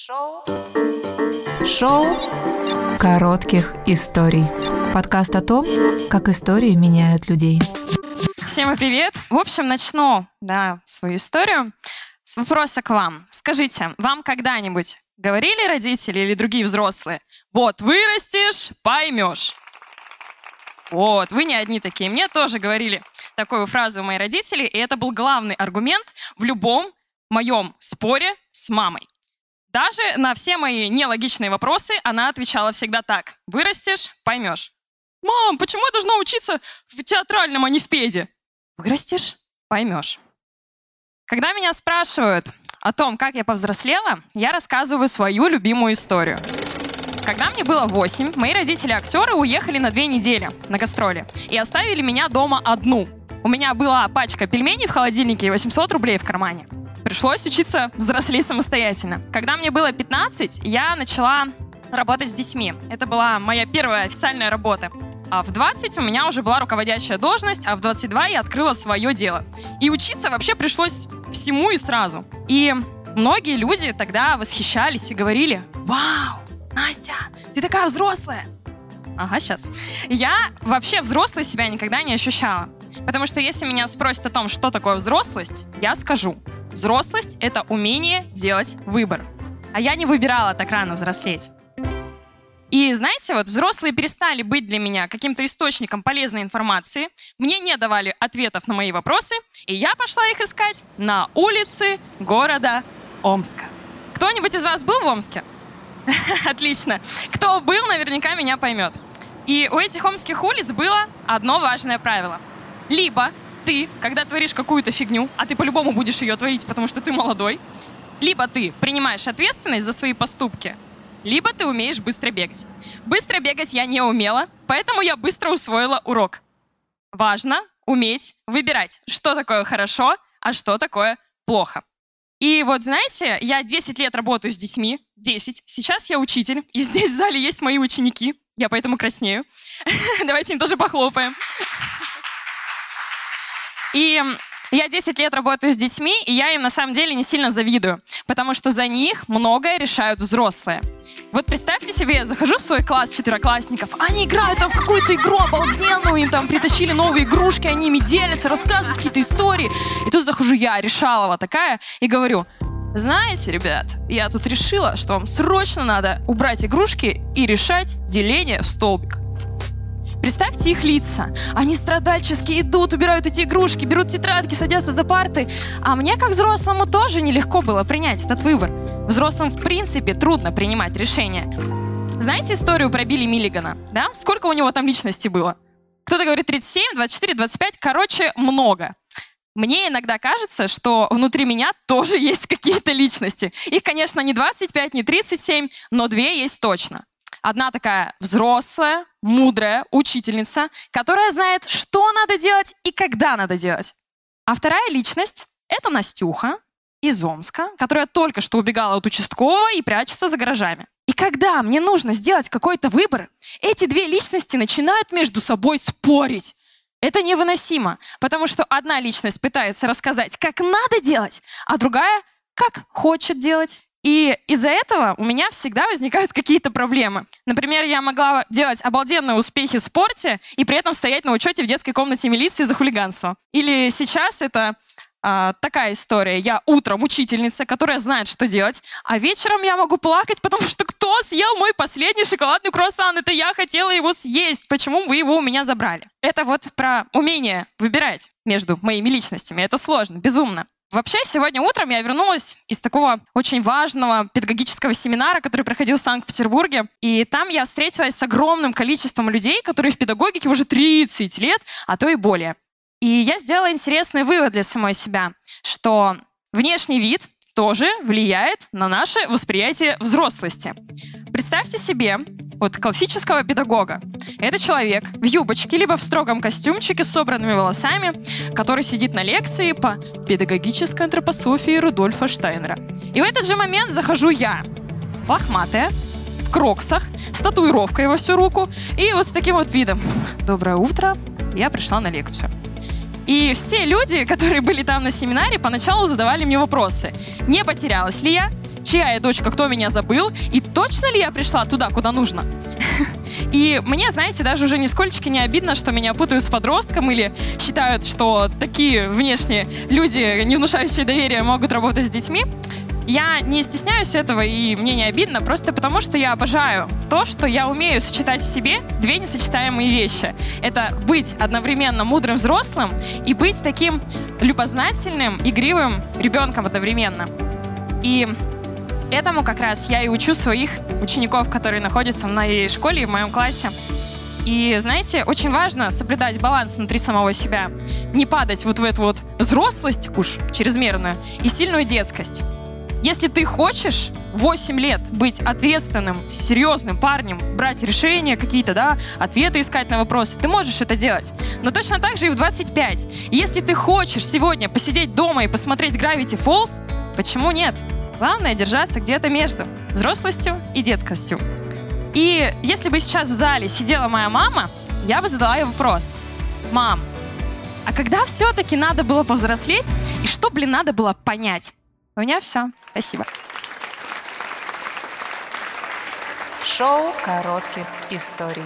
Шоу. Шоу коротких историй. Подкаст о том, как истории меняют людей. Всем привет! В общем, начну да, свою историю с вопроса к вам. Скажите, вам когда-нибудь говорили родители или другие взрослые, вот вырастешь, поймешь? Вот, вы не одни такие. Мне тоже говорили такую фразу мои родители, и это был главный аргумент в любом моем споре с мамой. Даже на все мои нелогичные вопросы она отвечала всегда так. Вырастешь, поймешь. Мам, почему я должна учиться в театральном, а не в педе? Вырастешь, поймешь. Когда меня спрашивают о том, как я повзрослела, я рассказываю свою любимую историю. Когда мне было 8, мои родители-актеры уехали на две недели на гастроли и оставили меня дома одну. У меня была пачка пельменей в холодильнике и 800 рублей в кармане. Пришлось учиться взрослеть самостоятельно. Когда мне было 15, я начала работать с детьми. Это была моя первая официальная работа. А в 20 у меня уже была руководящая должность, а в 22 я открыла свое дело. И учиться вообще пришлось всему и сразу. И многие люди тогда восхищались и говорили, «Вау, Настя, ты такая взрослая!» Ага, сейчас. Я вообще взрослой себя никогда не ощущала. Потому что если меня спросят о том, что такое взрослость, я скажу – Взрослость — это умение делать выбор. А я не выбирала так рано взрослеть. И знаете, вот взрослые перестали быть для меня каким-то источником полезной информации, мне не давали ответов на мои вопросы, и я пошла их искать на улице города Омска. Кто-нибудь из вас был в Омске? Отлично. Кто был, наверняка меня поймет. И у этих омских улиц было одно важное правило. Либо ты, когда творишь какую-то фигню, а ты по-любому будешь ее творить, потому что ты молодой, либо ты принимаешь ответственность за свои поступки, либо ты умеешь быстро бегать. Быстро бегать я не умела, поэтому я быстро усвоила урок. Важно уметь выбирать, что такое хорошо, а что такое плохо. И вот, знаете, я 10 лет работаю с детьми, 10. Сейчас я учитель, и здесь в зале есть мои ученики, я поэтому краснею. Давайте им тоже похлопаем. И я 10 лет работаю с детьми, и я им на самом деле не сильно завидую, потому что за них многое решают взрослые. Вот представьте себе, я захожу в свой класс четвероклассников, они играют там в какую-то игру обалденную, им там притащили новые игрушки, они ими делятся, рассказывают какие-то истории. И тут захожу я, Решалова такая, и говорю, знаете, ребят, я тут решила, что вам срочно надо убрать игрушки и решать деление в столбик. Представьте их лица. Они страдальчески идут, убирают эти игрушки, берут тетрадки, садятся за парты. А мне, как взрослому, тоже нелегко было принять этот выбор. Взрослым, в принципе, трудно принимать решения. Знаете историю про Билли Миллигана? Да? Сколько у него там личности было? Кто-то говорит 37, 24, 25. Короче, много. Мне иногда кажется, что внутри меня тоже есть какие-то личности. Их, конечно, не 25, не 37, но две есть точно. Одна такая взрослая, мудрая учительница, которая знает, что надо делать и когда надо делать. А вторая личность — это Настюха из Омска, которая только что убегала от участкового и прячется за гаражами. И когда мне нужно сделать какой-то выбор, эти две личности начинают между собой спорить. Это невыносимо, потому что одна личность пытается рассказать, как надо делать, а другая — как хочет делать. И из-за этого у меня всегда возникают какие-то проблемы. Например, я могла делать обалденные успехи в спорте и при этом стоять на учете в детской комнате милиции за хулиганство. Или сейчас это а, такая история. Я утром учительница, которая знает, что делать, а вечером я могу плакать, потому что кто съел мой последний шоколадный круассан? Это я хотела его съесть. Почему вы его у меня забрали? Это вот про умение выбирать между моими личностями. Это сложно, безумно. Вообще, сегодня утром я вернулась из такого очень важного педагогического семинара, который проходил в Санкт-Петербурге. И там я встретилась с огромным количеством людей, которые в педагогике уже 30 лет, а то и более. И я сделала интересный вывод для самой себя, что внешний вид тоже влияет на наше восприятие взрослости. Представьте себе, вот классического педагога. Это человек в юбочке, либо в строгом костюмчике с собранными волосами, который сидит на лекции по педагогической антропософии Рудольфа Штайнера. И в этот же момент захожу я, лохматая, в кроксах, с татуировкой во всю руку и вот с таким вот видом. Доброе утро, я пришла на лекцию. И все люди, которые были там на семинаре, поначалу задавали мне вопросы. Не потерялась ли я? Чья я дочка, кто меня забыл, и точно ли я пришла туда, куда нужно. И мне, знаете, даже уже нисколько не обидно, что меня путают с подростком или считают, что такие внешние люди, не внушающие доверия, могут работать с детьми. Я не стесняюсь этого, и мне не обидно, просто потому что я обожаю то, что я умею сочетать в себе две несочетаемые вещи. Это быть одновременно мудрым взрослым и быть таким любознательным, игривым ребенком одновременно. И этому как раз я и учу своих учеников, которые находятся в моей школе и в моем классе. И, знаете, очень важно соблюдать баланс внутри самого себя. Не падать вот в эту вот взрослость уж чрезмерную и сильную детскость. Если ты хочешь 8 лет быть ответственным, серьезным парнем, брать решения какие-то, да, ответы искать на вопросы, ты можешь это делать. Но точно так же и в 25. Если ты хочешь сегодня посидеть дома и посмотреть Gravity Falls, почему нет? Главное держаться где-то между взрослостью и деткостью. И если бы сейчас в зале сидела моя мама, я бы задала ей вопрос. Мам, а когда все-таки надо было повзрослеть, и что, блин, надо было понять? У меня все. Спасибо. Шоу коротких историй.